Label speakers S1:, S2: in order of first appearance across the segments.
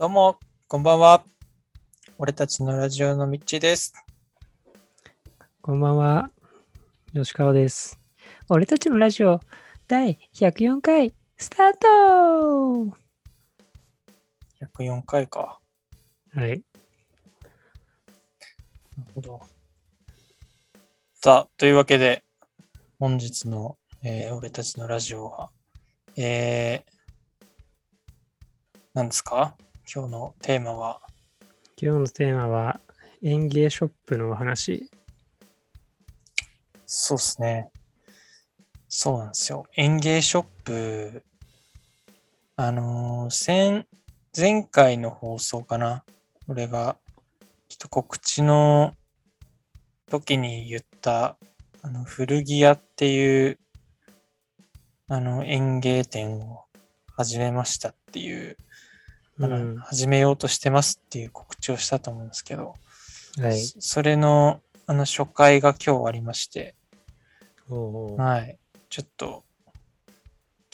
S1: どうも、こんばんは。俺たちのラジオのみっちーです。
S2: こんばんは。吉川です。俺たちのラジオ第104回スタート
S1: 104回か。
S2: はい。
S1: なるほど。さあ、というわけで、本日の、えー俺たちのラジオは、えー、何ですか？今日のテーマは、
S2: 今日のテーマは園芸ショップのお話。
S1: そうですね。そうなんですよ。園芸ショップ、あのー先、前回の放送かな？俺が、ちょっと告知の時に言った、あの、古着屋っていう、あの、園芸店を始めましたっていう、
S2: うん。
S1: 始めようとしてますっていう告知をしたと思うんですけど、
S2: はい。
S1: そそれの、あの、初回が今日ありまして、はい。ちょっと、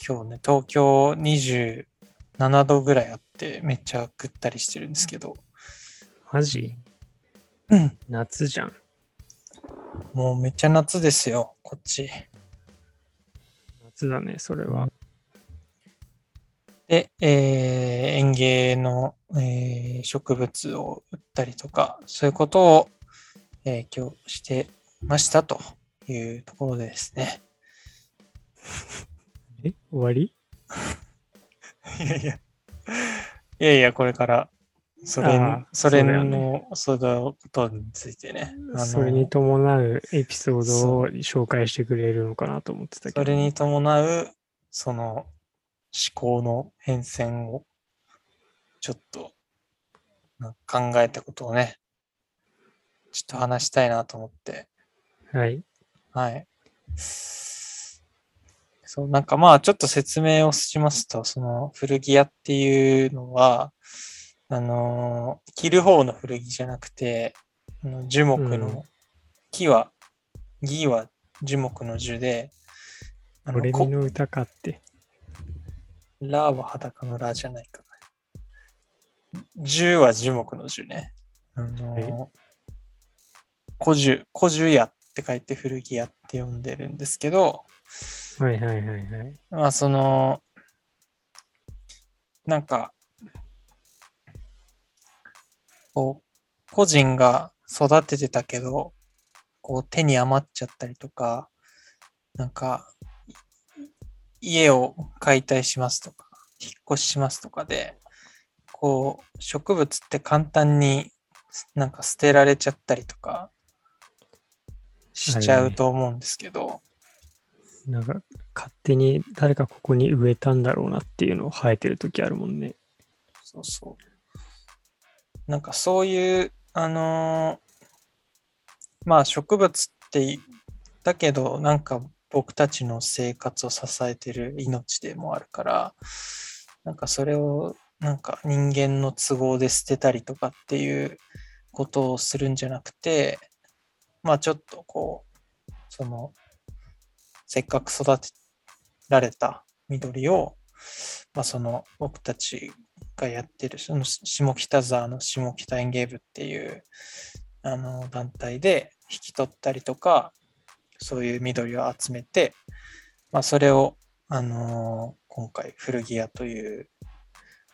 S1: 今日ね、東京27度ぐらいあって、めっちゃぐったりしてるんですけど、
S2: マジ？
S1: うん
S2: 夏じゃん。
S1: もうめっちゃ夏ですよ、こっち。
S2: 夏だね、それは。
S1: で、えー園芸の、えー植物を売ったりとか、そういうことを、えー今日してましたというところでですね。
S2: え終わり？
S1: いやいや、いやいや、これから、それ
S2: ああ
S1: それの、そのことについてね。
S2: それに伴うエピソードを紹介してくれるのかなと思ってたけど。
S1: それに伴う、その、思考の変遷を、ちょっと、考えたことをね、ちょっと話したいなと思って、
S2: はい。
S1: はい。そう、なんかまあ、ちょっと説明をしますと、その、古着屋っていうのは、あのー着る方の古着じゃなくて、あの樹木
S2: うん
S1: の、木は、木は樹木の樹で、あのこ
S2: 俺見の歌かって。
S1: ラは裸のラじゃないかな。樹は樹木の樹ね。あの古樹、古樹屋って書いて古着屋って呼んでるんですけど、
S2: はいはいはいはい。
S1: まあその、なんか、こう、個人が育ててたけど、こう手に余っちゃったりとか、なんか、い家を解体しますとか、引っ越ししますとかで、こう、植物って簡単になんか捨てられちゃったりとか、しちゃうと思うんですけど、
S2: なんか勝手に誰かここに植えたんだろうなっていうのを生えてる時あるもんね。
S1: そうそう。なんかそういう、あのーまあ植物っていだけど、なんか僕たちの生活を支えてる命でもあるから、なんかそれをなんか人間の都合で捨てたりとかっていうことをするんじゃなくて、まあちょっとこう、その、せっかく育てられた緑を、まあその僕たちがやってる、その下北沢の下北園芸部っていうあの団体で引き取ったりとか、そういう緑を集めて、まあ、それを、あの今回古着屋という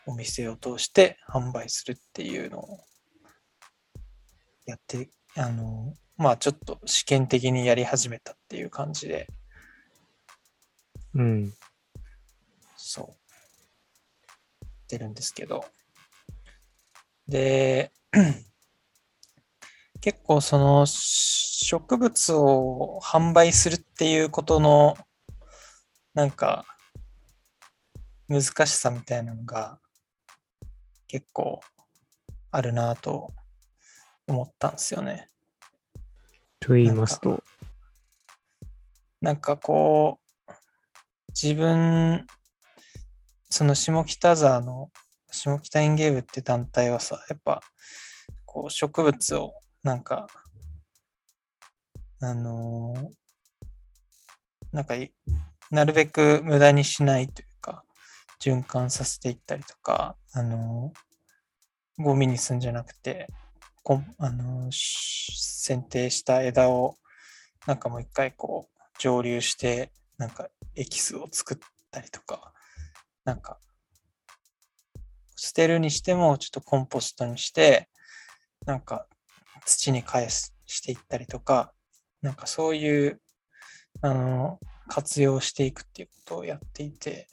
S1: お店を通して販売するっていうのをやって、あのまあちょっと試験的にやり始めたっていう感じで、
S2: うん。
S1: そう。ってるんですけど。で、結構その植物を販売するっていうことのなんか難しさみたいなのが結構あるなと思ったんですよね。
S2: と言いますと。
S1: なんかこう、自分、その下北沢の下北園芸部って団体はさ、やっぱ、こう植物をなんか、あのーなんか、なるべく無駄にしないというか、循環させていったりとか、あのーゴミにすんじゃなくて、こあのし剪定した枝をなんかもう一回こう蒸留してなんかエキスを作ったりとか、なんか捨てるにしてもちょっとコンポストにして、なんか土に返すしていったりとか、なんかそういうあの活用していくっていうことをやっていて、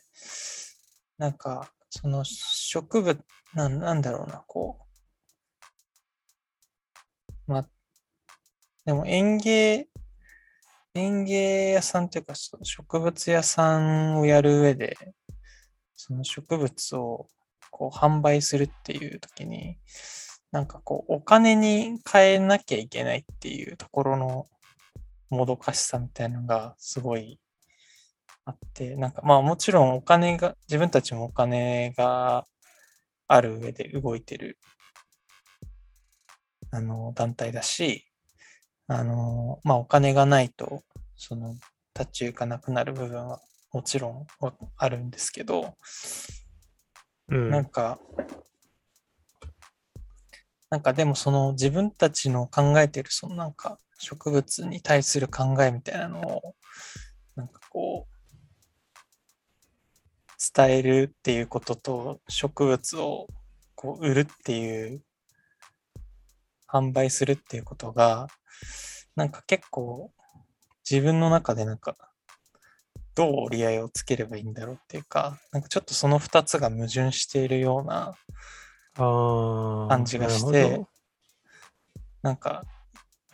S1: なんかその植物なんなんだろうな、こう。ま、でも園芸、園芸屋さんというか、植物屋さんをやる上で、その植物をこう販売するっていう時に、なんかこう、お金に変えなきゃいけないっていうところのもどかしさみたいなのがすごいあって、なんかまあもちろんお金が、自分たちもお金がある上で動いてるあの団体だし、あの、まあお金がないと、その立ち行かなくなる部分はもちろんわあるんですけど、
S2: うん。
S1: なんか、なんかでもその自分たちの考えてるそのなんか植物に対する考えみたいなのをなんかこう伝えるっていうことと植物をこう売るっていう販売するっていうことがなんか結構自分の中でなんかどう折り合いをつければいいんだろうっていうかなんかちょっとその2つが矛盾しているような。感じがしてなんか、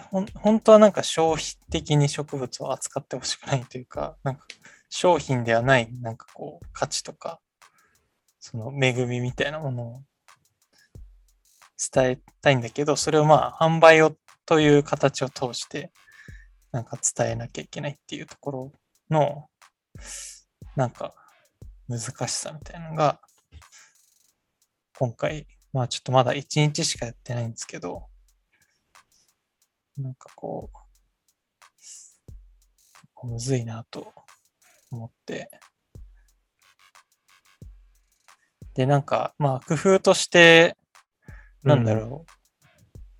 S1: ほん本当はなんか消費的に植物を扱ってほしくないというか、なんか商品ではない、なんかこう、価値とか、その恵みみたいなものを伝えたいんだけど、それをまあ、販売をという形を通して、なんか伝えなきゃいけないっていうところの、なんか、難しさみたいなのが、今回、まあちょっとまだ1日しかやってないんですけど、なんかこう、むずいなと思って。で、なんか、まあ工夫として、なんだろう、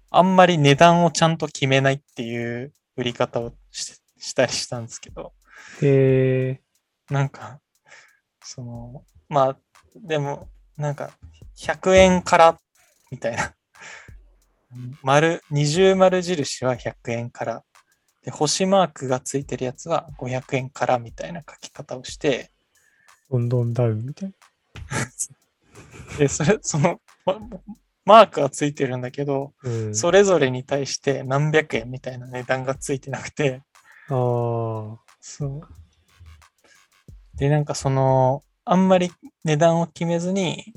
S1: あんまり値段をちゃんと決めないっていう売り方をししたりしたんですけど、
S2: へえ。
S1: なんか、その、まあ、でも、なんか、100円から、みたいな。丸、二重丸印は100円から。で、星マークがついてるやつは500円からみたいな書き方をして、
S2: どんどんダウンみたいな。
S1: で、それ、その、まマークがついてるんだけど、
S2: うん。
S1: それぞれに対して何百円みたいな値段がついてなくて、
S2: ああ。
S1: そう。で、なんかその、あんまり値段を決めずに、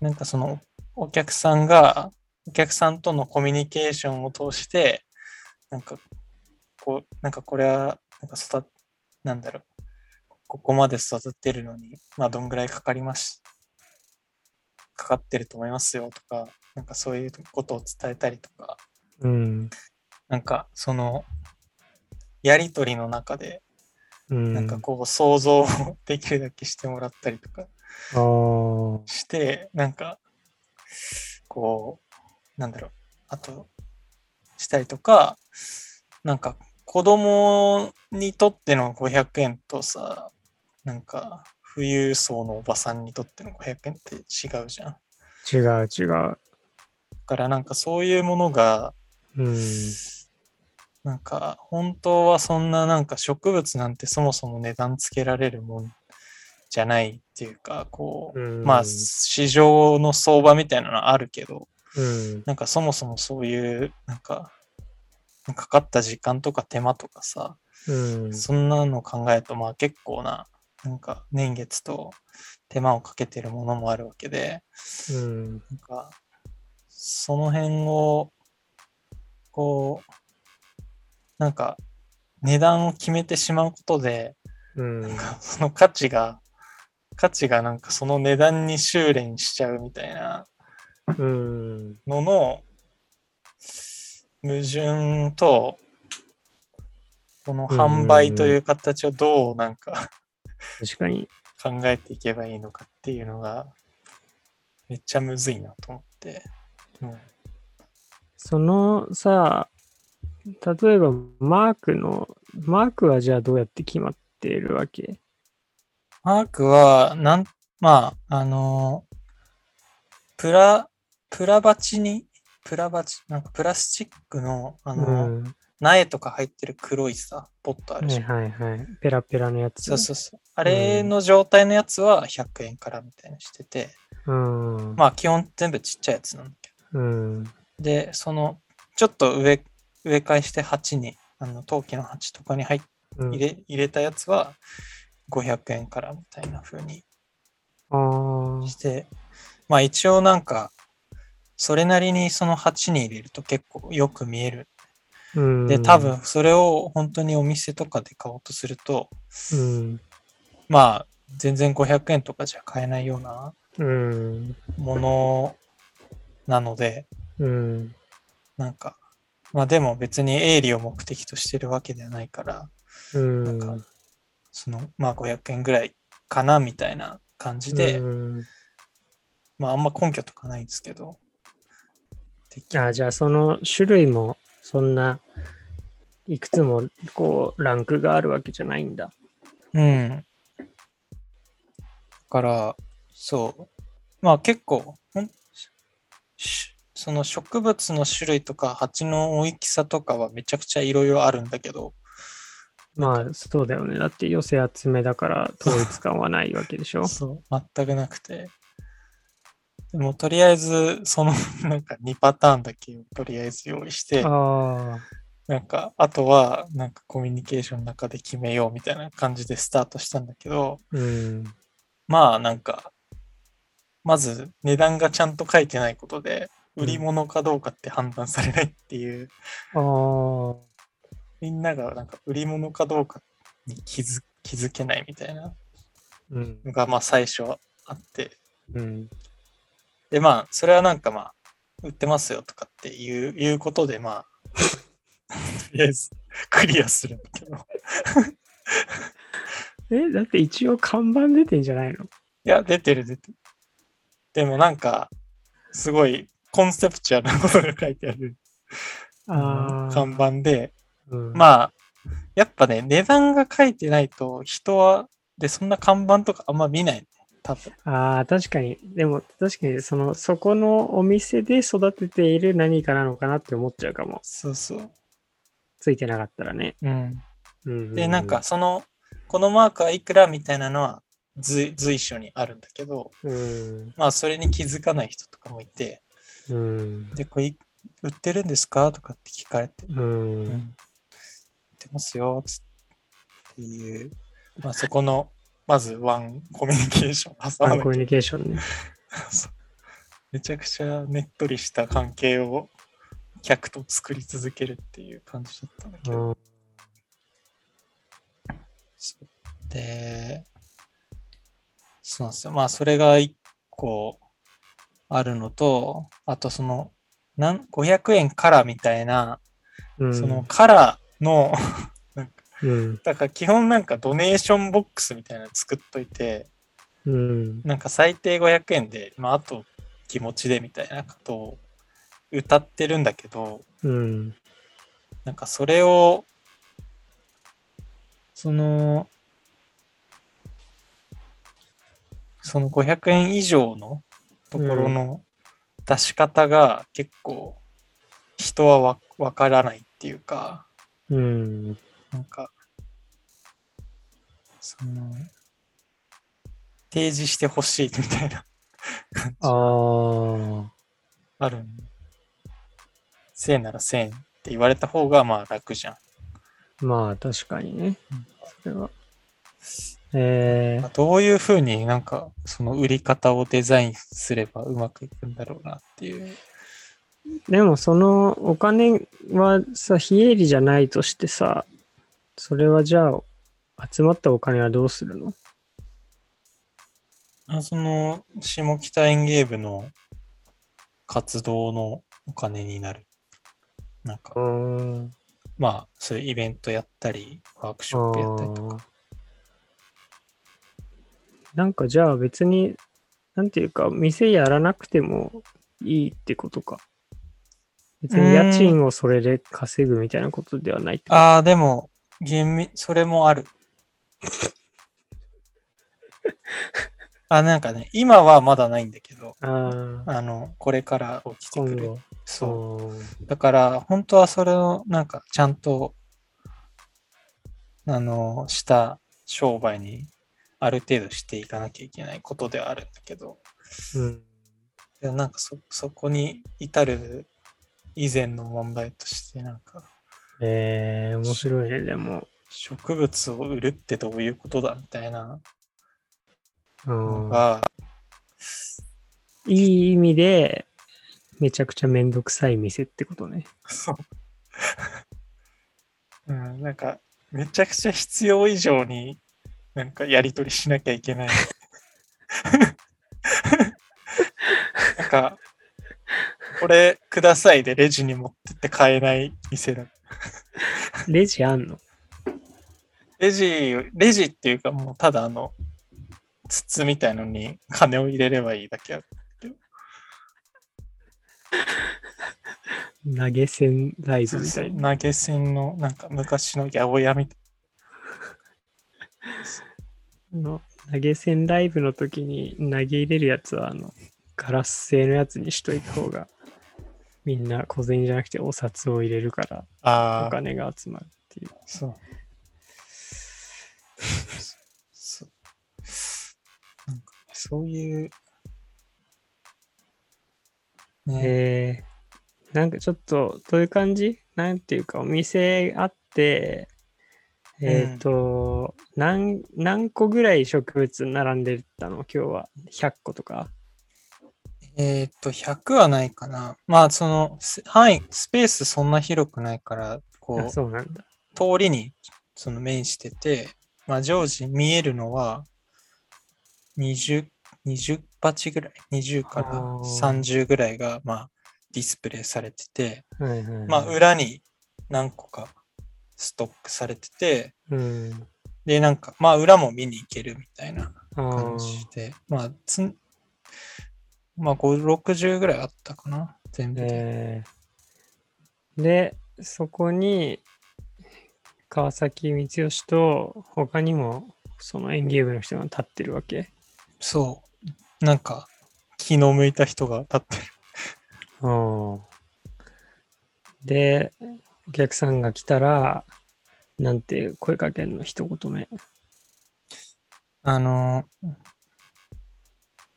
S1: なんかその、お客さんが、お客さんとのコミュニケーションを通して、なんか、こう、なんかこれは、なんか育っ、なんだろう、ここまで育てるのに、まあどんぐらいかかります、かかってると思いますよとか、なんかそういうことを伝えたりとか、
S2: うん。
S1: なんかその、やりとりの中で、
S2: うん。
S1: なんかこう想像をできるだけしてもらったりとか。して、なんか、こう、なんだろう、あと、したりとか、なんか子供にとっての500円とさ、なんか富裕層のおばさんにとっての500円って違うじゃん。だ
S2: 違う違う。
S1: からなんかそういうものが、
S2: うん。
S1: なんか本当はそんななんか植物なんてそもそも値段つけられるもんじゃないっていうか、こう、
S2: うん
S1: まあ市場の相場みたいなのはあるけど、
S2: うん。
S1: なんかそもそもそういう、なんか、かかった時間とか手間とかさ、
S2: うん。
S1: そんなの考えると、まあ結構な、なんか年月と手間をかけてるものもあるわけで、
S2: うん。
S1: なんか、その辺を、こう、なんか、値段を決めてしまうことで、
S2: うん。
S1: なんかその価値が、価値がなんかその値段に修練しちゃうみたいな
S2: うん。
S1: のの矛盾と、この販売という形をどうなんか
S2: 確かに。
S1: 考えていけばいいのかっていうのが、めっちゃむずいなと思って。うん
S2: そのさ、例えばマークの、マークはじゃあどうやって決まっているわけ？
S1: マークは、なん、まあ、あのープラ、プラバチに、プラバチ、なんかプラスチックの、あ
S2: う
S1: のー
S2: ん。
S1: 苗とか入ってる黒いさ、ポットある
S2: はい
S1: じゃん。
S2: はいはい。ペラペラのやつ。
S1: そうそうそう。あれの状態のやつは100円からみたいにしてて、
S2: うん。
S1: まあ基本全部ちっちゃいやつなんだけ
S2: うん。
S1: ど。で、その、ちょっと上、植え替えして鉢に、あの、陶器の鉢とかに入入れ入れたやつは500円からみたいな風に。して、まあ一応なんか、それなりにその鉢に入れると結構よく見える。
S2: うん。
S1: で、多分それを本当にお店とかで買おうとすると、
S2: うん。
S1: まあ全然500円とかじゃ買えないような
S2: うん。
S1: ものなので、
S2: うん。
S1: なんか、まあでも別に営利を目的としてるわけではないから、
S2: うん。
S1: なんかその、まあ500円ぐらいかなみたいな感じで、
S2: うん
S1: まああんま根拠とかないんですけど、適
S2: あじゃあその種類もそんないくつもこうランクがあるわけじゃないんだ。
S1: うん。だから、そう。まあ結構、ほんしその植物の種類とか鉢の大きさとかはめちゃくちゃいろいろあるんだけど、
S2: まあそうだよね。だって寄せ集めだから統一感はないわけでしょ。
S1: そう、全くなくて。でもとりあえず、その なんか2パターンだけをとりあえず用意して、
S2: ああ。
S1: なんか、あとはなんかコミュニケーションの中で決めようみたいな感じでスタートしたんだけど、
S2: うん。
S1: まあなんか、まず値段がちゃんと書いてないことで、売り物かどうかって判断されないっていう、
S2: ああ。
S1: みんながなんか売り物かどうかに気づ気づけないみたいな
S2: うん。
S1: のがまあ最初はあって、
S2: うん。
S1: でまあそれはなんかまあ、売ってますよとかっていういうことでまあ、とりあえずクリアするんだけど。
S2: え、だって一応看板出てんじゃないの？
S1: いや、出てる出てる。でもなんか、すごいコンセプチュアルなことが書いてある
S2: ああ。
S1: 看板で、
S2: うん、
S1: まあ、やっぱね、値段が書いてないと人は、で、そんな看板とかあんま見ない、ね。多分。
S2: ああ、確かに。でも確かにその、そこのお店で育てている何かなのかなって思っちゃうかも。
S1: そうそう。
S2: ついてなかったらね。
S1: うん。
S2: うん、
S1: で、なんか、、その、このマークはいくらみたいなのは随随所にあるんだけど、
S2: うん。
S1: まあ、それに気づかない人とかもいて、
S2: うん。
S1: で、これ、売ってるんですか？とかって聞かれて、
S2: う。
S1: うんん。売ってますよ、つっていう、まあ、そこの、まずワンコミュニケーション挟まなきゃ
S2: コミュニケーションね。
S1: めちゃくちゃねっとりした関係を客と作り続けるっていう感じだったんだけど、
S2: うん
S1: で、そうなんですよ。まあ、それが一個あるのと、あとその、なん500円からみたいな、
S2: うん。
S1: その からの、
S2: うん。
S1: だから基本なんかドネーションボックスみたいなの作っといて、
S2: うん。
S1: なんか最低500円で、まあ、あと気持ちでみたいなことを歌ってるんだけど、
S2: うん。
S1: なんかそれを、その、その500円以上のところの出し方が結構人はわわからないっていうか、
S2: うん。
S1: なんか、その、提示してほしいみたいな感じ
S2: ああ。
S1: あるん1000円なら1000円って言われた方がまあ楽じゃん。
S2: まあ、確かにね
S1: うん。
S2: それは。えー、
S1: どういうふうになんかその売り方をデザインすればうまくいくんだろうなっていう。
S2: でもそのお金はさ、非営利じゃないとしてさ、それはじゃあ、集まったお金はどうするの？
S1: あその下北園芸部の活動のお金になる。なんか、
S2: ん。
S1: まあそういうイベントやったり、ワークショップやったりとか。
S2: なんかじゃあ別になんていうか、店やらなくてもいいってことか。別に家賃をそれで稼ぐみたいなことではないってこと
S1: ああ、でも、厳密、それもある。あ、なんかね、今はまだないんだけど、
S2: ああ、
S1: あの、これから起きてくる。そう。
S2: う。
S1: だから、本当はそれを、なんか、ちゃんと、あの、した商売に、ある程度していかなきゃいけないことではあるんだけど、
S2: うん。
S1: でもなんかそ、そこに至る以前の問題として、なんか、
S2: えー、面白いね、でも。
S1: 植物を売るってどういうことだみたいな
S2: うん、いい意味で、めちゃくちゃめんどくさい店ってことね。
S1: そう。うん、なんか、めちゃくちゃ必要以上に、なんかやり取りしなきゃいけない。なんか、これくださいでレジに持ってって買えない店だ。
S2: レジあんの？
S1: レジ、レジっていうかもうただあの、筒みたいのに金を入れればいいだけある。
S2: 投げ銭ライブみたいな。
S1: 投げ銭のなんか昔の八百屋みたい
S2: あ の投げ銭ライブの時に投げ入れるやつは、あの、ガラス製のやつにしといた方が、みんな小銭じゃなくてお札を入れるから、お金が集まるっていう。
S1: そう。そう。なんかそういう、ね、
S2: えー、なんかちょっと、どういう感じ？なんていうか、お店あって、えっ、と、何、何個ぐらい植物並んでたの？今日は。100個とか？
S1: えーっと、100はないかな。まあ、その、す範囲、スペースそんな広くないから、こ
S2: あ
S1: う、
S2: そうなんだ。
S1: 通りにその面してて、まあ、常時見えるのは20、20鉢ぐらい、20から
S2: あー
S1: 30ぐらいが、まあ、ディスプレイされてて、
S2: はいはい、はい。
S1: まあ、裏に何個かストックされてて、
S2: うん。
S1: で、なんか、まあ、裏も見に行けるみたいな感じで、まあ、つん、まあ、5、60ぐらいあったかな、全部で。
S2: えーで、そこに、川崎光義と、他にも、その園芸部の人が立ってるわけ？
S1: そう。なんか、気の向いた人が立ってる。
S2: うんで、お客さんが来たら、なんて声かけんの一言目。
S1: あの、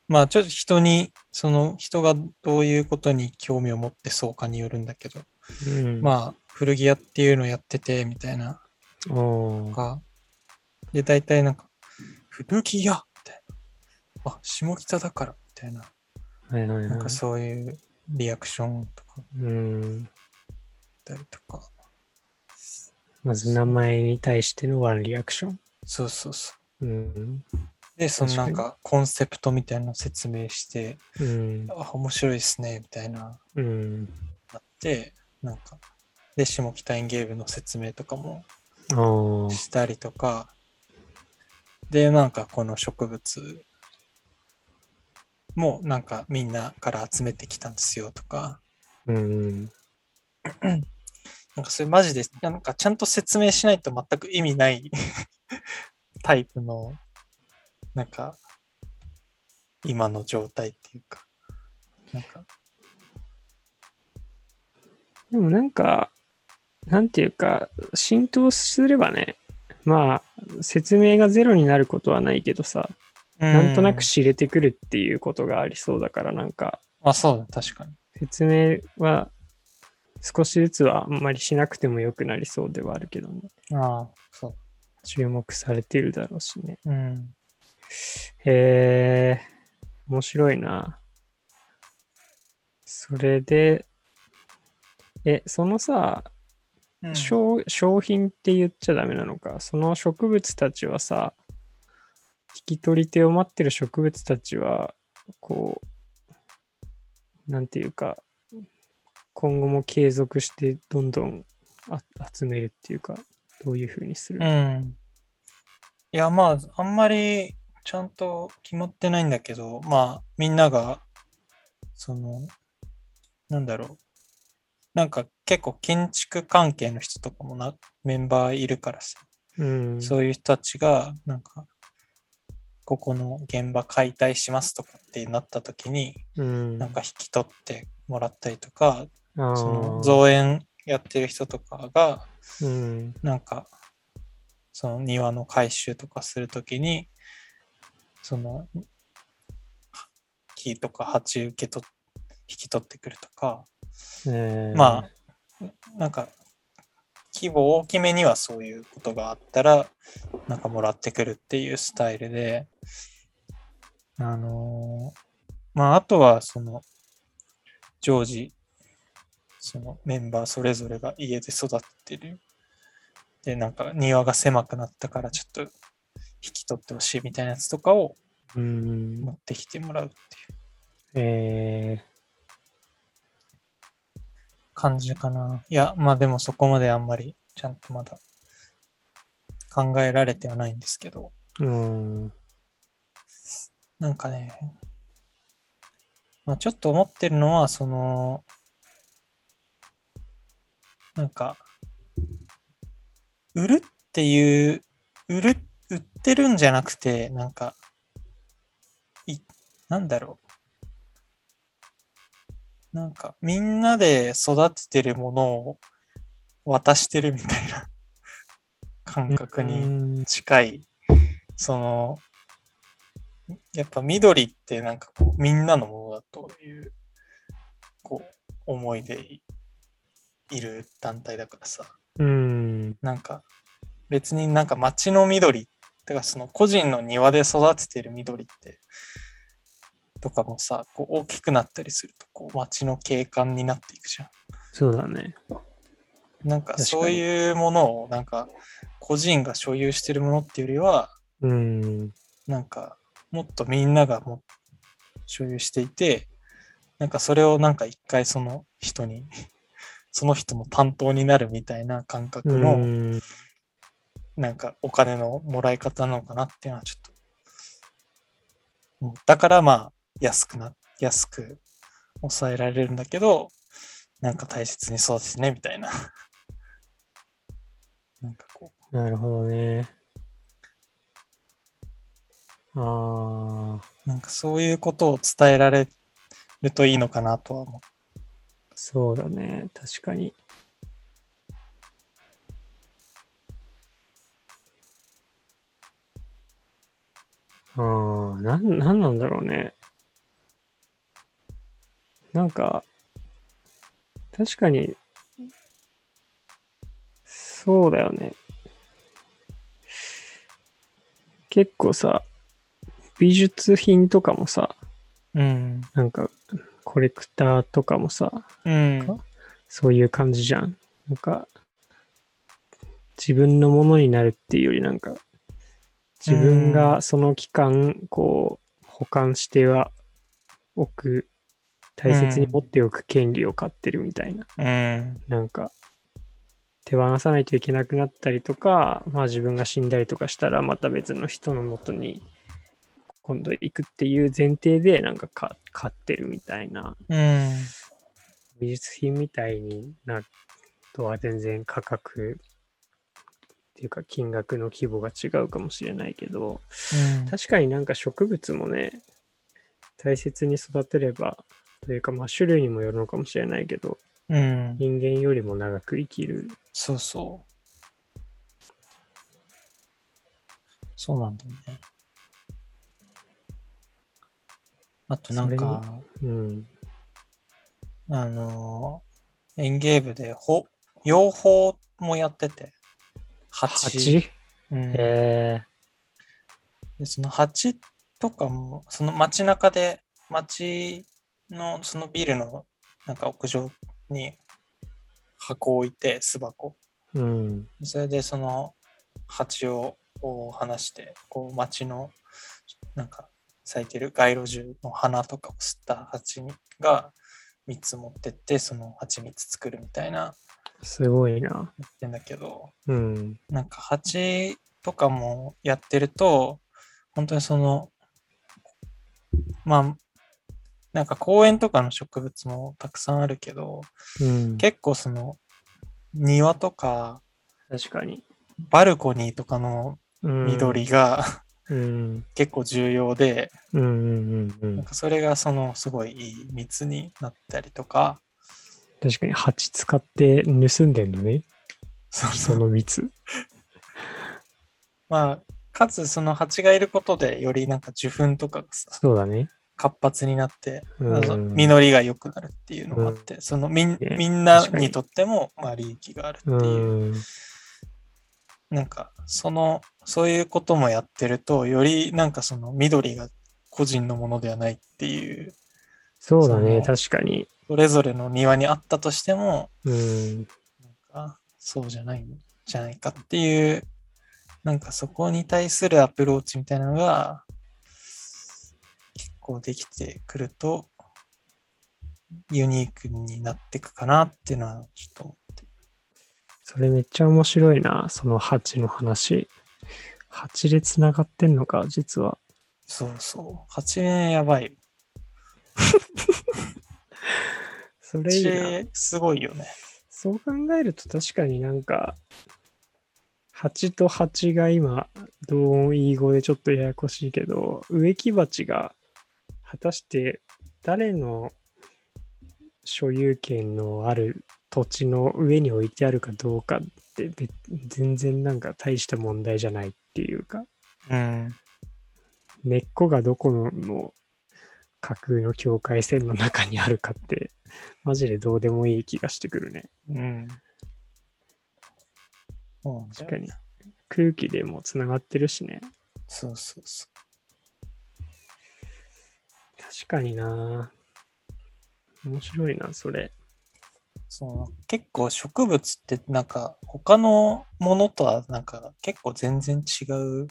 S1: まあちょっと人に、その人がどういうことに興味を持ってそうかによるんだけど、
S2: うん。
S1: まあ古着屋っていうのやってて、みたいなとか、で、大体なんか、古着屋みたいな。あ、下北だから、みたいな。
S2: はいはいはい
S1: なんか。そういうリアクションとか
S2: うん。
S1: だったりとか。
S2: まず名前に対してのワンリアクション。
S1: そうそうそう。
S2: うん。
S1: で、そのなん
S2: 確か
S1: かコンセプトみたいなの説明して、
S2: うん。
S1: あ、面白いですね、みたいな。
S2: うん。
S1: なって、なんか、で、下北園芸部の説明とかもしたりとか、で、なんかこの植物もなんかみんなから集めてきたんですよとか、
S2: うん。
S1: なんかそれマジで、なんかちゃんと説明しないと全く意味ない タイプの、なんか、今の状態っていうか、なんか、
S2: でもなんか、なんていうか、浸透すればね、まあ、説明がゼロになることはないけどさ、なんとなく
S1: う
S2: 知れてくるっていうことがありそうだから、なんか、
S1: あ、そうだ、確かに。
S2: 説明は少しずつはあんまりしなくてもよくなりそうではあるけどね。
S1: ああ、そ
S2: 注目されてるだろうしね。
S1: う。うん。
S2: へえ、面白いな。それで、え、そのさ、
S1: うん
S2: 商商品って言っちゃダメなのか？その植物たちはさ、引き取り手を待ってる植物たちは、こう、なんていうか、今後も継続してどんどんあ集めるっていうか、どういうふうにする、
S1: うん。いや、まあ、あんまりちゃんと決まってないんだけど、まあ、みんなが、その、なんだろう。なんか結構建築関係の人とかもなメンバーいるからさ、
S2: うん。
S1: そういう人たちが、なんか、ここの現場解体しますとかってなった時に、
S2: うん。
S1: なんか引き取ってもらったりとか、
S2: あ
S1: その
S2: ー
S1: 造園やってる人とかが、
S2: うん。
S1: なんか、その庭の改修とかするときに、その、木とか鉢受けと引き取ってくるとか、
S2: えー
S1: まあ、なんか、規模大きめにはそういうことがあったら、なんかもらってくるっていうスタイルで、あのーまあ、あとは、その、常時、そのメンバーそれぞれが家で育ってる。で、なんか庭が狭くなったからちょっと引き取ってほしいみたいなやつとかを
S2: うん。
S1: 持ってきてもらうっていう
S2: え
S1: 感じかな。いや、まあでもそこまであんまりちゃんとまだ考えられてはないんですけど、
S2: ー、うん。
S1: なんかね、まあちょっと思ってるのは、その、なんか、売るっていう、売る、売ってるんじゃなくて、なんか、い、なんだろう。なんか、みんなで育ててるものを渡してるみたいな 感覚に
S2: うん
S1: 近い、その、やっぱ緑ってなんかこう、みんなのものだという、こう、思いでいいる団体だからさ、
S2: うん。
S1: なんか、別になんか街の緑、てかその個人の庭で育ててる緑って、とかもさ、こう大きくなったりすると、こう街の景観になっていくじゃん。
S2: そうだね。
S1: なんかそういうものを、なんか個人が所有してるものっていうよりは、
S2: うん。
S1: なんかもっとみんながも所有していて、なんかそれをなんか一回その人に、その人の担当になるみたいな感覚
S2: う
S1: の、
S2: ん。
S1: なんかお金のもらい方なのかなっていうのはちょっと。うんだからまあ安くな、安く抑えられるんだけど、なんか大切に育ててねみたいな。なんかこ
S2: なるほどね。ああ、
S1: う、なんかそういうことを伝えられるといいのかなとは思
S2: そうだね。確かに。ああ、なん、なんなんだろうね。なんか、確かに、そうだよね。結構さ、美術品とかもさ、
S1: う。うん。
S2: なんか、コレクターとかもさ、
S1: うん。
S2: そういう感じじゃん。なんか、自分のものになるっていうよりなんか、自分がその期間、こう、保管してはおく、大切に持っておく権利を買ってるみたいな。
S1: うん。
S2: なんか、手放さないといけなくなったりとか、まあ自分が死んだりとかしたら、また別の人のもとに今度行くっていう前提で、なんかか買ってるみたいな。
S1: うん。
S2: 美術品みたいになるとは全然価格っていうか金額の規模が違うかもしれないけど確かになんか植物もね大切に育てればというかまあ種類にもよるのかもしれないけど
S1: うん。
S2: 人間よりも長く生きる
S1: そうそう。そうなんだよね。あとなんか、
S2: うん
S1: あのー、園芸部で、ほ、養蜂もやってて、蜂。
S2: 8?
S1: うん
S2: へ
S1: で、その蜂とかも、その街中で、街のそのビルのなんか屋上に箱を置いて、巣箱。
S2: えうん
S1: それでその蜂をこう離して、こう街のなんか咲いてる街路樹の花とかを吸った蜂が蜜持ってって、その蜂蜜作るみたいな
S2: すごいな
S1: やってんだけど、
S2: うん
S1: なんか蜂とかもやってると、本当にその、まあ、なんか公園とかの植物もたくさんあるけど、
S2: うん。
S1: 結構その、庭とか、
S2: 確かに。
S1: バルコニーとかの
S2: うん。
S1: 緑が、
S2: うん。
S1: 結構重要で、
S2: うんうんうんうん。
S1: なんかそれがそのすごいいい蜜になったりとか、
S2: 確かに蜂使って盗んでんのね。
S1: そうそ
S2: の蜜。
S1: まあ、かつその蜂がいることでよりなんか受粉とかがさ、
S2: そうだね。
S1: 活発になって、
S2: うん
S1: 実りが良くなるっていうのもあって、そのみみんな
S2: に
S1: にとってもまあ利益があるって
S2: う
S1: いう、
S2: ん。
S1: なんかその、そういうこともやってると、よりなんかその緑が個人のものではないっていう、
S2: そうだね。確かに。
S1: それぞれの庭にあったとしても、
S2: うん。
S1: なんかそうじゃないんじゃないかっていう、なんかそこに対するアプローチみたいなのが結構できてくるとユニークになっていくかなっていうのはちょっと。
S2: それめっちゃ面白いな。その蜂の話。蜂で繋がってんのか、実は。
S1: そうそう。8年やばい。
S2: それいいな。
S1: 8すごいよね。
S2: そう考えると確かになんか、蜂と蜂が今、同音異義語でちょっとややこしいけど、植木鉢が果たして誰の所有権のある土地の上に置いてあるかどうかって別全然なんか大した問題じゃないっていうか、
S1: うん。
S2: 根っこがどこの架空の境界線の中にあるかって、マジでどうでもいい気がしてくるね。
S1: うん。
S2: 確かに。空気でもつながってるしね。
S1: そうそうそ
S2: 確かにな面白いな、それ。
S1: そう結構植物ってなんか他のものとはなんか結構全然違う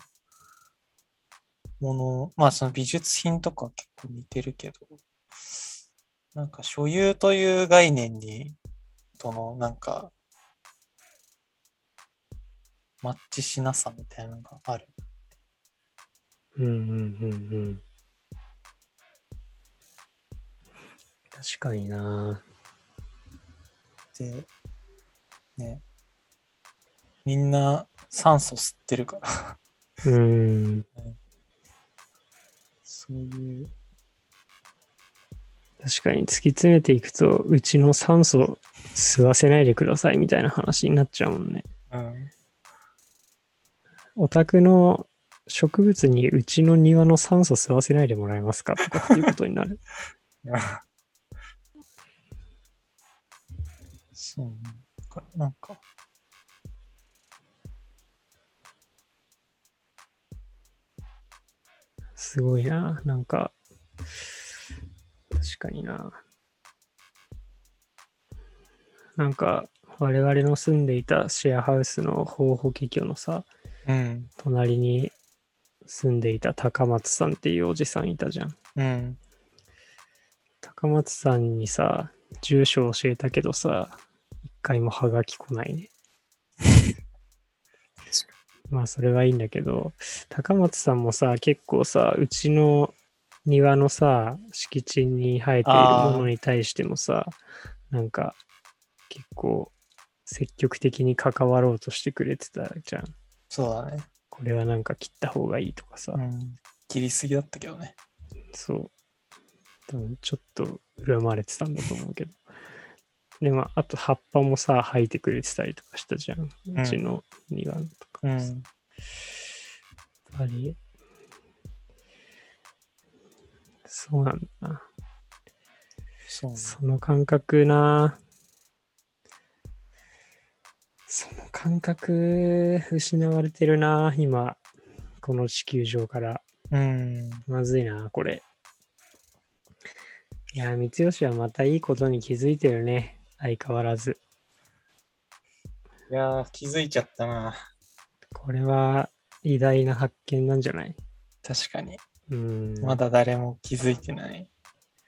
S1: もの、まあその美術品とか結構似てるけど、なんか所有という概念に、とのなんか、マッチしなさみたいなのがある。
S2: うんうんうんうん。確かにな
S1: で、ね、みんな酸素吸ってるから、
S2: うん。
S1: そういう、
S2: 確かに突き詰めていくと、うちの酸素吸わせないでくださいみたいな話になっちゃうもんね。
S1: うん、
S2: お宅の植物にうちの庭の酸素吸わせないでもらえますかとかっていうことになる。
S1: そうからなんか、
S2: すごいな。なんか、確かにな。なんか、我々の住んでいたシェアハウスの方法華僑のさ、
S1: うん、
S2: 隣に住んでいた高松さんっていうおじさんいたじゃん。
S1: うん、
S2: 高松さんにさ、住所教えたけどさ、一回もハガキ来ないね。まあそれはいいんだけど、高松さんもさ、結構さ、うちの庭のさ、敷地に生えているものに対してもさ、なんか結構積極的に関わろうとしてくれてたじゃん。
S1: そうだね。
S2: これはなんか切った方がいいとかさ、
S1: うん。切りすぎだったけどね。
S2: そう。多分ちょっと恨まれてたんだと思うけど。でも、あと葉っぱもさ、生えてくれてたりとかしたじゃん。
S1: ん
S2: うちの庭とか。
S1: うん。
S2: やっぱり、そうなんだな。
S1: そ。
S2: その感覚な。その感覚失われてるな、今。この地球上から。
S1: うん。
S2: まずいな、これ。いや、三吉はまたいいことに気づいてるね。相変わらず。
S1: いやー、気づいちゃったな。
S2: これは偉大な発見なんじゃない？
S1: 確かに。
S2: うん。
S1: まだ誰も気づいてない。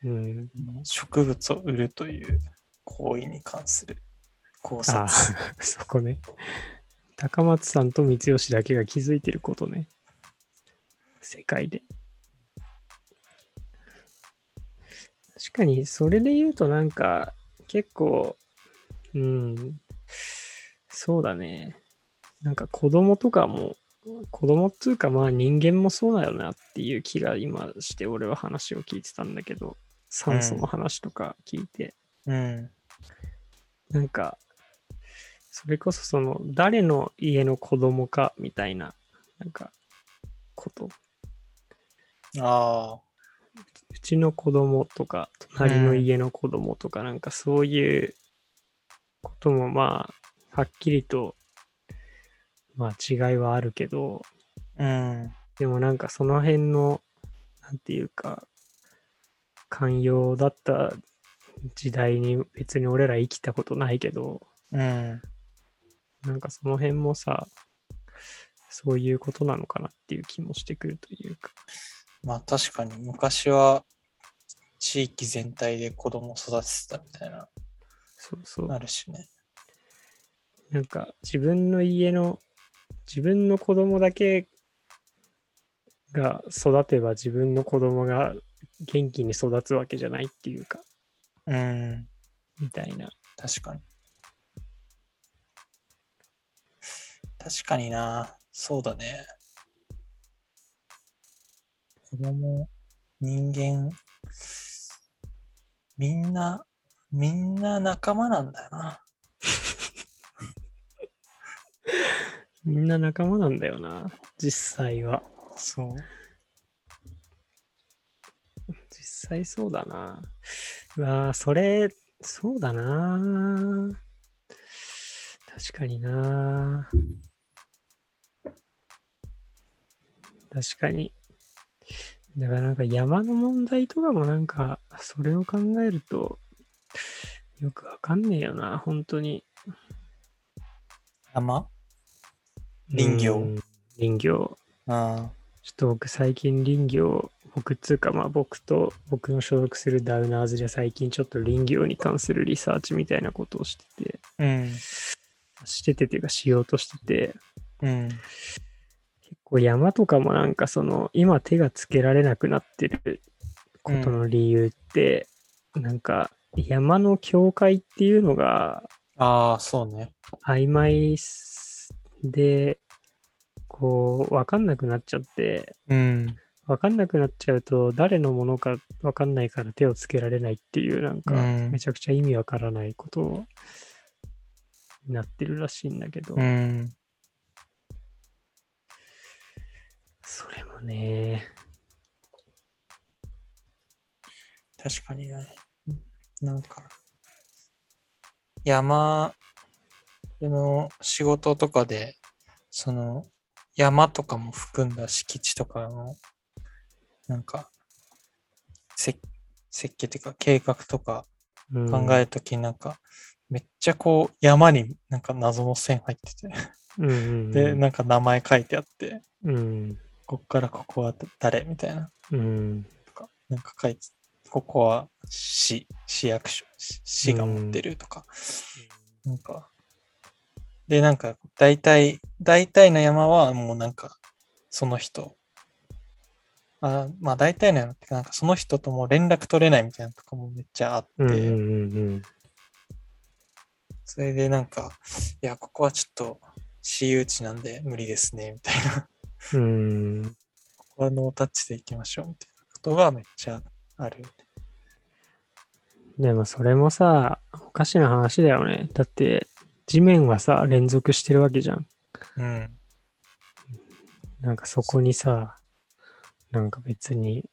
S2: うん。
S1: 植物を売るという行為に関する考察
S2: あ。そこね。高松さんと三吉だけが気づいてることね。世界で。確かに、それで言うとなんか、結構、うん、そうだね。なんか子供とかも、子供っていうかまあ人間もそうだよなっていう気が今して俺は話を聞いてたんだけど、酸素の話とか聞いて、
S1: うん。
S2: なんか、それこそその誰の家の子供かみたいな、なんか、こと。
S1: ああ。
S2: うちの子供とか、隣の家の子供とか、なんかそういうこともまあ、はっきりと、まあ違いはあるけど、
S1: うん。
S2: でもなんかその辺の、なんていうか、寛容だった時代に別に俺ら生きたことないけど、
S1: うん。
S2: なんかその辺もさ、そういうことなのかなっていう気もしてくるというか。
S1: まあ確かに昔は地域全体で子供を育ててたみたいな、
S2: そうそう。
S1: あるしね。
S2: なんか自分の家の、自分の子供だけが育てば自分の子供が元気に育つわけじゃないっていうか、
S1: うん。
S2: みたいな。
S1: 確かに。確かにな。そうだね。子供、人間、みんな、みんな仲間なんだよな。
S2: みんな仲間なんだよな、実際は。
S1: そう。
S2: 実際そうだな。うわーそれ、そうだな。確かにな。確かに。だからなんか山の問題とかもなんか、それを考えると、よくわかんねえよな、本当に。
S1: 山？林業
S2: うん林業？
S1: あ
S2: ちょっと僕最近林業、僕っつうかまあ僕と僕の所属するダウナーズで最近ちょっと林業に関するリサーチみたいなことをしてて、
S1: あ。うん。
S2: しててっていうかしようとしてて、
S1: うん。
S2: 結構山とかもなんかその今手がつけられなくなってることの理由って、なんか山の境界っていうのが
S1: ああ、そうね。
S2: 曖昧で、こう、わかんなくなっちゃって、
S1: うん。
S2: わかんなくなっちゃうと、誰のものかわかんないから手をつけられないっていう、なんか、
S1: うん
S2: めちゃくちゃ意味わからないことになってるらしいんだけど、
S1: うん。
S2: それもね、
S1: 確かにね。なんか、山の仕事とかで、その、山とかも含んだ敷地とかの、なんか、設設計っていうか計画とか
S2: うん
S1: 考えるときになんか、めっちゃこう山になんか謎の線入ってて、
S2: うんうん。
S1: で、なんか名前書いてあって、
S2: うん、
S1: こっからここは誰みたいな。
S2: うん、
S1: とか、なんか書いて、ここは市、市役所、市市が持ってるとか、なんか、で、なんか、大体、大体の山はもうなんか、その人、あまあ大体の山ってか、なんかその人とも連絡取れないみたいなとこもめっちゃあって、
S2: うん、うん、うん、
S1: それでなんか、いや、ここはちょっと私有地なんで無理ですね、みたいな。
S2: うん、
S1: ここはノータッチで行きましょう、みたいなことがめっちゃある。
S2: でもそれもさ、おかしな話だよね。だって、地面はさ、連続してるわけじゃん。
S1: うん。
S2: なんかそこにさ、なんか別に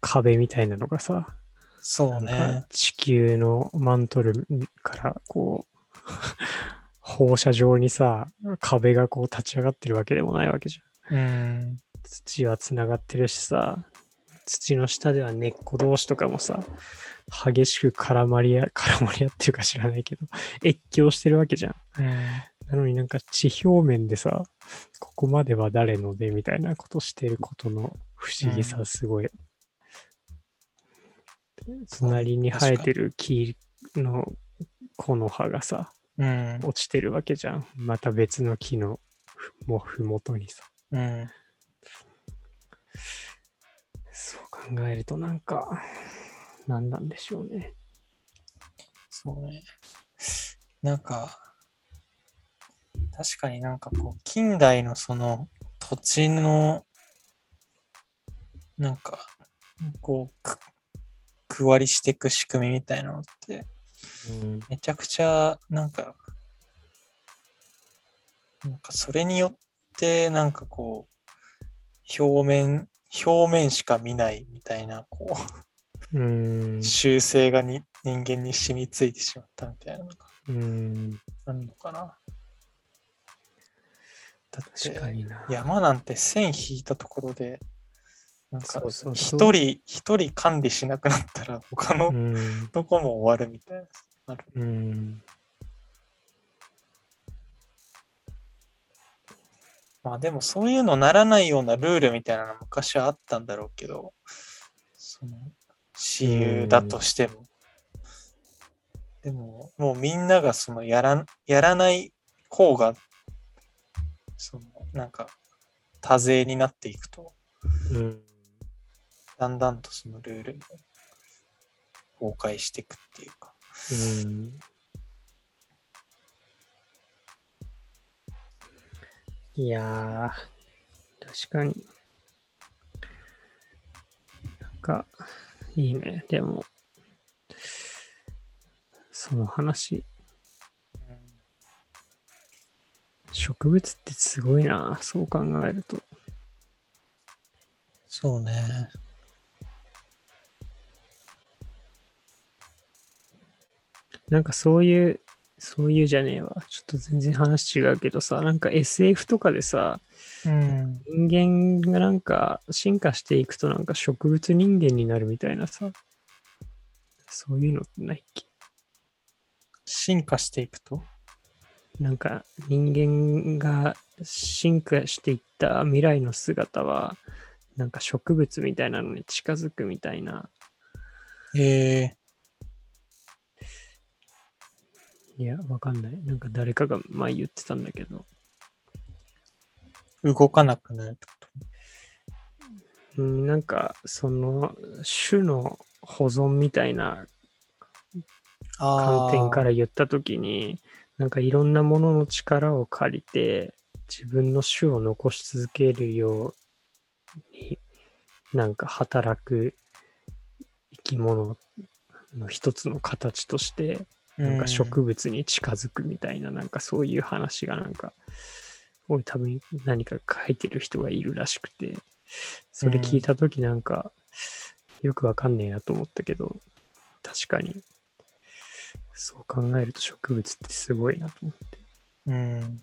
S2: 壁みたいなのがさ、
S1: そうね。
S2: 地球のマントルからこう、放射状にさ、壁がこう立ち上がってるわけでもないわけじゃん。
S1: うん。
S2: 土はつながってるしさ、土の下では根っこ同士とかもさ、激しく絡まり合、絡まり合っていうか知らないけど、越境してるわけじゃん。
S1: うん。
S2: なのになんか地表面でさ、ここまでは誰のでみたいなことしてることの不思議さすごい。隣に生えてる木の木の葉がさ、
S1: うん。
S2: 落ちてるわけじゃん。また別の木のふもふもとにさ。
S1: うん。
S2: えるとなんか、何なんでしょうね。
S1: そうね。なんか、確かになんかこう、近代のその土地の、なんか、こう、く区割りしていく仕組みみたいなのって、
S2: うん。
S1: めちゃくちゃ、なんか、なんかそれによって、なんかこう、表面、表面しか見ないみたいな、こ
S2: うん
S1: う、。習性がに人間に染みついてしまったみたいなのが
S2: うん。
S1: あるのかな。だって
S2: 確かにな。
S1: 山なんて線引いたところで、なんか一人、一人管理しなくなったら他の
S2: うん。
S1: とこも終わるみたいな。
S2: うん。
S1: まあでもそういうのならないようなルールみたいなの昔はあったんだろうけど、その、私有だとしても。でも、もうみんながそのやら、やらない方が、その、なんか、多勢になっていくと、
S2: うん。
S1: だんだんとそのルールも崩壊していくっていうか。
S2: うん。いやー、確かに。なんか、いいね。でも、その話、植物ってすごいな、そう考えると。
S1: そうね。
S2: なんかそういう、そういうじゃねえわ。ちょっと全然話違うけどさ、なんか SF とかでさ、
S1: うん。
S2: 人間がなんか進化していくとなんか植物人間になるみたいなさ、そういうのってないっけ？
S1: 進化していくと？
S2: なんか人間が進化していった未来の姿は、なんか植物みたいなのに近づくみたいな。
S1: ええ
S2: いや、わかんない。なんか誰かが前言ってたんだけど。
S1: 動かなくなるってこと？
S2: うん、なんかその種の保存みたいな観点から言ったときに、なんかいろんなものの力を借りて、自分の種を残し続けるように、なんか働く生き物の一つの形として、なんか植物に近づくみたいな、なんかそういう話がなんか、俺多分何か書いてる人がいるらしくて、それ聞いたときなんか、よくわかんねえなと思ったけど、確かに、そう考えると植物ってすごいなと思って。
S1: うん。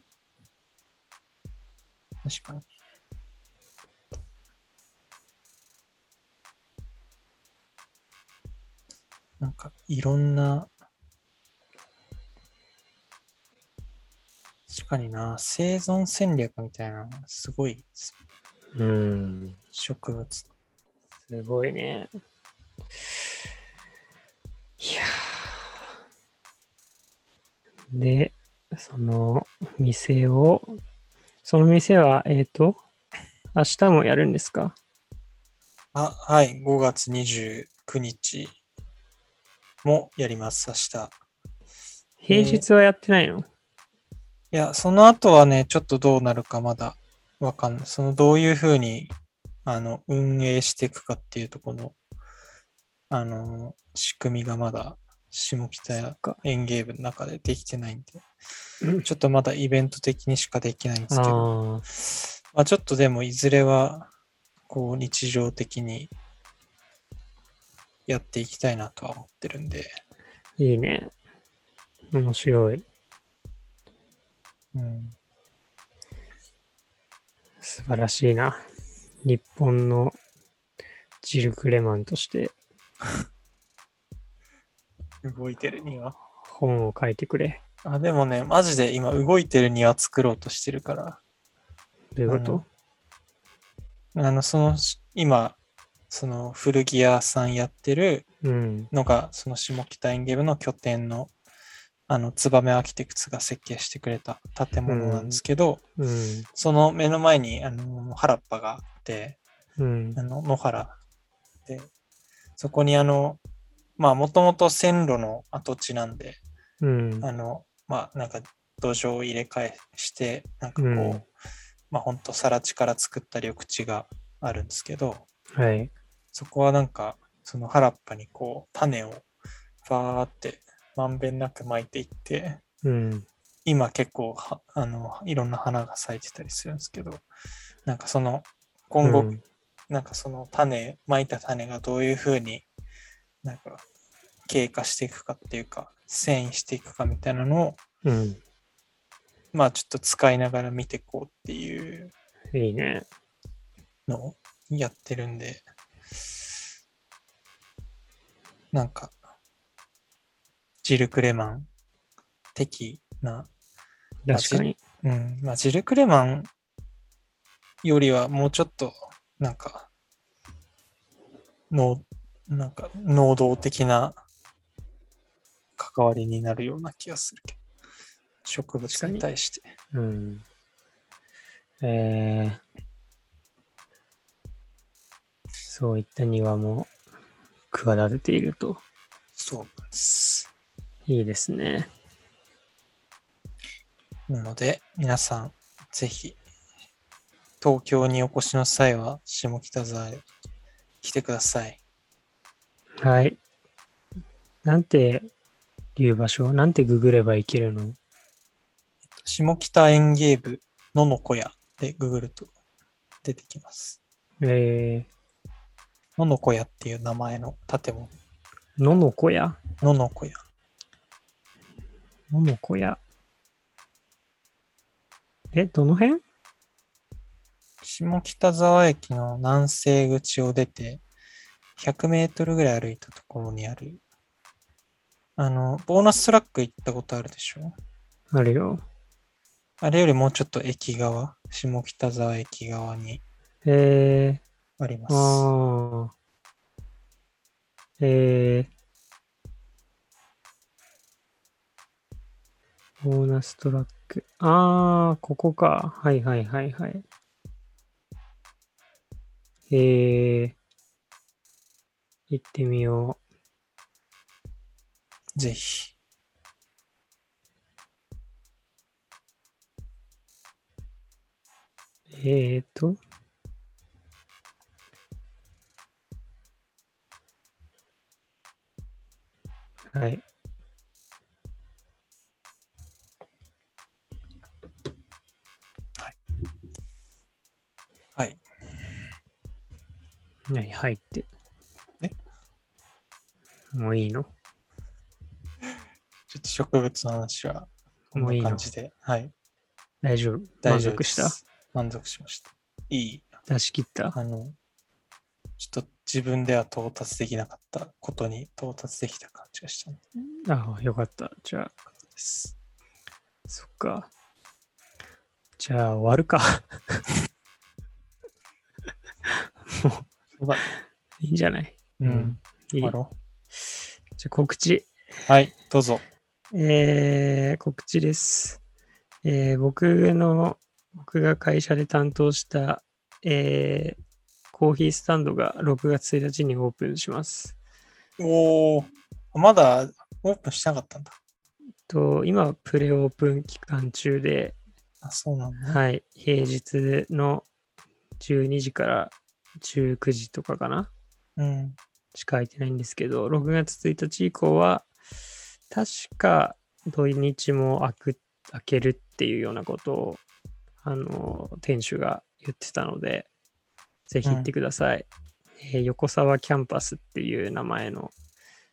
S1: 確かに。なんか、いろんな、確かにな、生存戦略みたいなすごい
S2: うん。
S1: 植物。
S2: すごいね。いやーで、その店を、その店は、えっ、と、明日もやるんですか？
S1: あ、はい、5月29日もやります、明日。
S2: 平日はやってないの、
S1: いや、その後はね、ちょっとどうなるかまだわかんない。そのどういうふうに、あの、運営していくかっていうところの、あの、仕組みがまだ下北
S2: か
S1: 園芸部の中でできてないんで、
S2: うん
S1: ちょっとまだイベント的にしかできないんですけど、
S2: ああ、
S1: まあちょっとでもいずれは、こう、日常的にやっていきたいなとは思ってるんで、
S2: いいね。面白い。
S1: うん、
S2: 素晴らしいな。日本のジル・クレマンとして
S1: 動いてるには。
S2: 本を書いてくれ。
S1: あ、でもね、マジで今動いてる庭作ろうとしてるから、
S2: どういうこと？
S1: あの、その、し今、その古着屋さんやってる
S2: うん。
S1: のが、その下北園芸部の拠点の、あの、ツバメアーキテクツが設計してくれた建物なんですけど、
S2: うん。
S1: その目の前に、あの、原っぱがあって、
S2: うん
S1: あ。の、野原て、そこにあの、まあもともと線路の跡地なんで、
S2: うん。
S1: あの、まあなんか土壌を入れ替えして、なんかこう、
S2: うん
S1: まあほんと更地から作った緑地があるんですけど、
S2: はい。
S1: そこはなんか、その原っぱにこう、種をバーってまんべんなく巻いていって、
S2: うん。
S1: 今結構は、あの、いろんな花が咲いてたりするんですけど、なんかその、今後、
S2: うん
S1: なんかその種、巻いた種がどういうふうになんか経過していくかっていうか、遷移していくかみたいなのを、
S2: うん。
S1: まあちょっと使いながら見ていこうっていう
S2: いいね。
S1: のをやってるんで、なんか、ジル・クレマン的な、
S2: 確かに。
S1: うん、まあジル・クレマンよりはもうちょっと、なんか、能、なんか、能動的な関わりになるような気がするけど、植物に対して。
S2: うん。えー、そういった庭も企てていると。
S1: そうなんです。
S2: いいですね。
S1: なので、皆さん、ぜひ、東京にお越しの際は、下北沢へ来てください。
S2: はい。なんていう場所なんてググればいけるの？
S1: 下北園芸部のの小屋でググると出てきます。
S2: え
S1: のの小屋っていう名前の建物。
S2: ー、のの小屋
S1: のの小屋。
S2: のの小屋え、どの辺？
S1: 下北沢駅の南西口を出て、100メートルぐらい歩いたところにある、あの、ボーナストラック行ったことあるでしょ？
S2: あるよ。
S1: あれよりもうちょっと駅側、下北沢駅側に
S2: えー、
S1: あります。
S2: あー。えー、ボーナストラック。あー、ここか。はいはいはいはい。えー、行ってみよう
S1: ぜひ。
S2: う。えーと。はい。
S1: はい、
S2: 入って？
S1: え？
S2: もういいの？
S1: ちょっと植物の話はこん
S2: もういの？
S1: ない感じで、はい。
S2: 大丈夫？
S1: 大丈夫で
S2: 満足した？
S1: す。満足しました。いい？
S2: 出し切った？
S1: あの、ちょっと自分では到達できなかったことに到達できた感じがした
S2: ああ、よかった。じゃあ、
S1: す。
S2: そっか。じゃあ、終わるか。も
S1: そうだ
S2: う、いいんじゃない？
S1: うん。
S2: いい。じゃあ、告知。
S1: うはい、どうぞ。
S2: えー、告知です。えー僕の、僕が会社で担当した、えーコーヒースタンドが6月1日にオープンします。
S1: おー、まだオープンしなかったんだ。
S2: と今、プレオープン期間中で、
S1: あ、そうなんだ。
S2: はい、平日の12時から19時とかかな？
S1: うん。
S2: しか空いてないんですけど、6月1日以降は、確か土日も開く、開けるっていうようなことを、あの、店主が言ってたので、ぜひ行ってください。えー横沢キャンパスっていう名前の、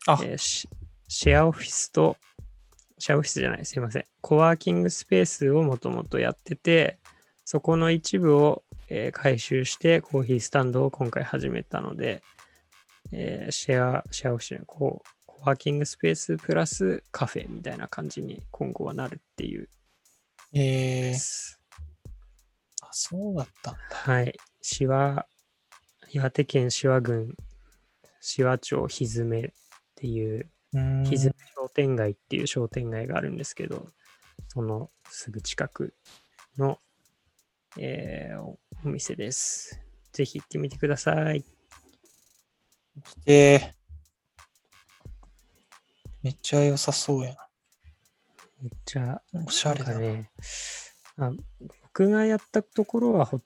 S1: あ
S2: えーシシェアオフィスと、シェアオフィスじゃない、すいません。コワーキングスペースをもともとやってて、そこの一部を、えー回収してコーヒースタンドを今回始めたので、えーシェア、シェアオフィスこう、コワーキングスペースプラスカフェみたいな感じに今後はなるっていう
S1: えー。あ、そうだったんだ。
S2: はい。志和、岩手県志和郡志和町ひずめっていう、
S1: う
S2: ひずめ商店街っていう商店街があるんですけど、そのすぐ近くの、えーおお店です。ぜひ行ってみてください。
S1: で、めっちゃ良さそうやな。
S2: めっちゃ、
S1: おしゃれだ
S2: ね、あ僕がやったところはほ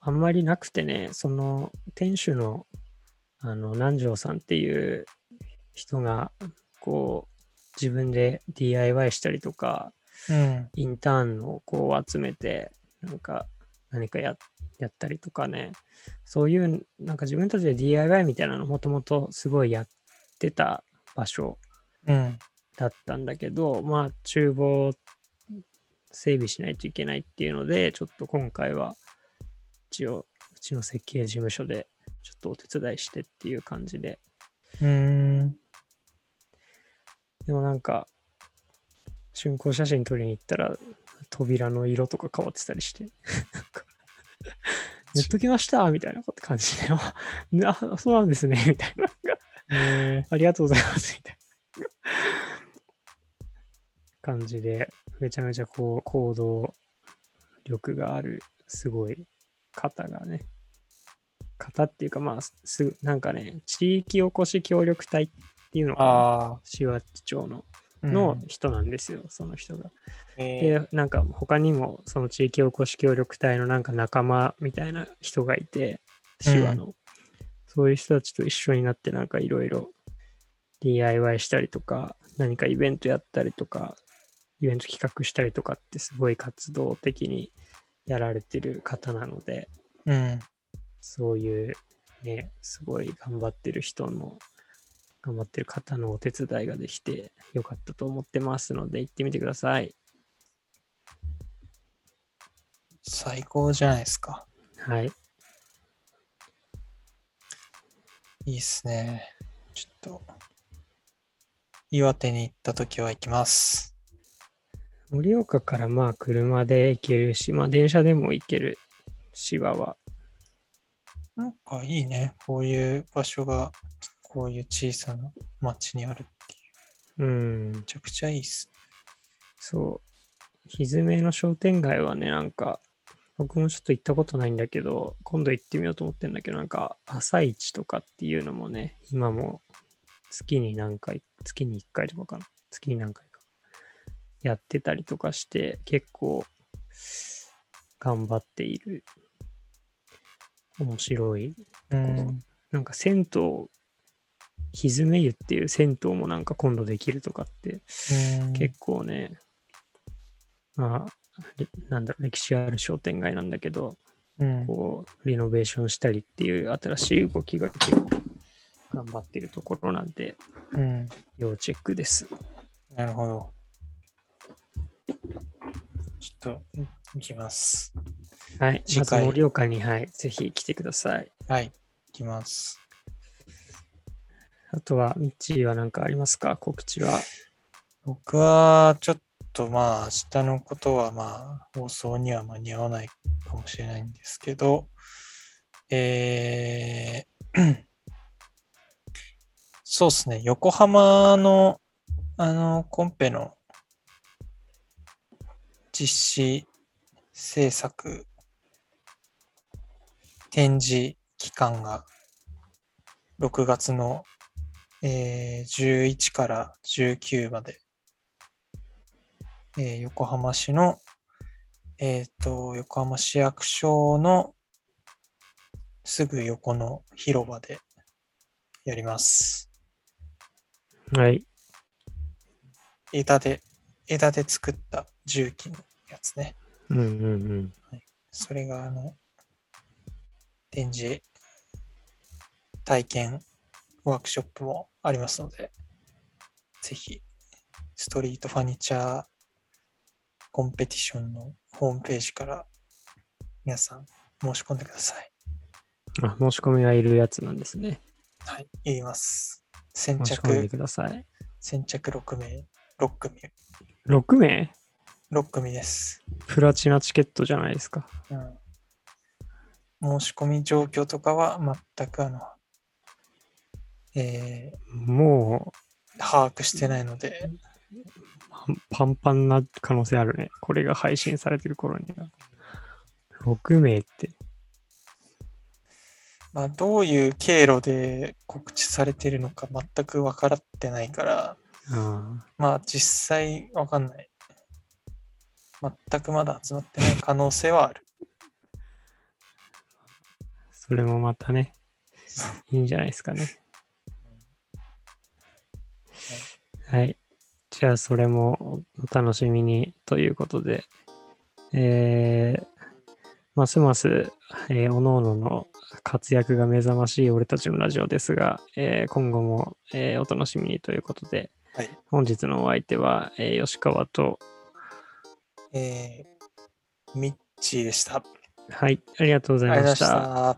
S2: あんまりなくてね、その店主のあの南條さんっていう人がこう自分で DIY したりとか、
S1: うん。
S2: インターンをこう集めて、なんか何かややったりとかね、そういうなんか自分たちで DIY みたいなのもともとすごいやってた場所
S1: うん。
S2: だったんだけど、まあ、厨房整備しないといけないっていうので、ちょっと今回は、一応、うちの設計事務所で、ちょっとお手伝いしてっていう感じで。
S1: うーん。
S2: でもなんか、竣工写真撮りに行ったら、扉の色とか変わってたりして、塗っときましたみたいな感じで、あ、あそうなんですね、みたいな。
S1: え
S2: ありがとうございます、みたいな。感じで、めちゃめちゃこう、行動力がある、すごい方がね、方っていうか、まあ、すぐ、なんかね、地域おこし協力隊っていうのかな、
S1: ああ。
S2: 紫波町の。
S1: うん
S2: の人なんですよ、その人が。
S1: え
S2: で、なんか他にも、その地域おこし協力隊のなんか仲間みたいな人がいて、手話の。そういう人たちと一緒になって、なんかいろいろ DIY したりとか、何かイベントやったりとか、イベント企画したりとかってすごい活動的にやられてる方なので、
S1: うん。
S2: そういうね、すごい頑張ってる人の、頑張ってる方のお手伝いができてよかったと思ってますので、行ってみてください。
S1: 最高じゃないですか。
S2: はい。
S1: いいっすね。ちょっと、岩手に行ったときは行きます。
S2: 盛岡からまあ車で行けるし、まあ電車でも行ける芝は。
S1: なんかいいね。こういう場所が、こういう小さな町にあるっていう。
S2: うん
S1: め、ちゃくちゃいいっす。
S2: そう。ひずめの商店街はね、なんか、僕もちょっと行ったことないんだけど、今度行ってみようと思ってんだけど、なんか、朝市とかっていうのもね、今も月に何回、月に1回とかかな。月に何回か。やってたりとかして、結構、頑張っている。面白い
S1: うん。
S2: なんか銭湯、ひずめ湯っていう銭湯もなんか今度できるとかって
S1: うん
S2: 結構ね、まあ、れなんだろう、歴史ある商店街なんだけど、
S1: うん。
S2: こう、リノベーションしたりっていう新しい動きが結構頑張ってるところなんで、
S1: うん。
S2: 要チェックです。
S1: なるほど。ちょっと、行きます。
S2: はい。
S1: 次回
S2: まず盛岡に、はい、ぜひ来てください。
S1: はい。行きます。
S2: あとは、ミッチーは何かありますか？告知は。
S1: 僕は、ちょっとまあ、明日のことはまあ、放送には間に合わないかもしれないんですけど、えー、そうですね、横浜の、あの、コンペの実施制作展示期間が6月の、えー11から19まで、えー横浜市の、えっ、と、横浜市役所のすぐ横の広場でやります。
S2: はい。
S1: 枝で、枝で作った重機のやつね。
S2: うんうんうん。
S1: それが、あの、展示、体験、ワークショップもありますので、ぜひ、ストリートファニチャーコンペティションのホームページから皆さん申し込んでください。
S2: あ、申し込みがいるやつなんですね。
S1: はい、言います。先
S2: 申し込んで
S1: 着、
S2: ください。
S1: 先着6名、6組、
S2: 6名
S1: ？6組です。
S2: プラチナチケットじゃないですか。
S1: うん、申し込み状況とかは全くあの、え
S2: も
S1: ー把握してないので、
S2: うパンパンな可能性あるね。これが配信されてる頃には。6名って。
S1: まあ、どういう経路で告知されてるのか全く分からってないから、
S2: あ
S1: まあ実際分かんない。全くまだ集まってない可能性はある。
S2: それもまたね、いいんじゃないですかね。はい。じゃあ、それもお楽しみにということで、えー、ますます、えー、おのおのの活躍が目覚ましい俺たちのラジオですが、えー今後も、えーお楽しみにということで、
S1: はい
S2: 本日のお相手は、えー吉川と、
S1: えー、ミッチーでした。
S2: はい、ありがとうございまし。
S1: た。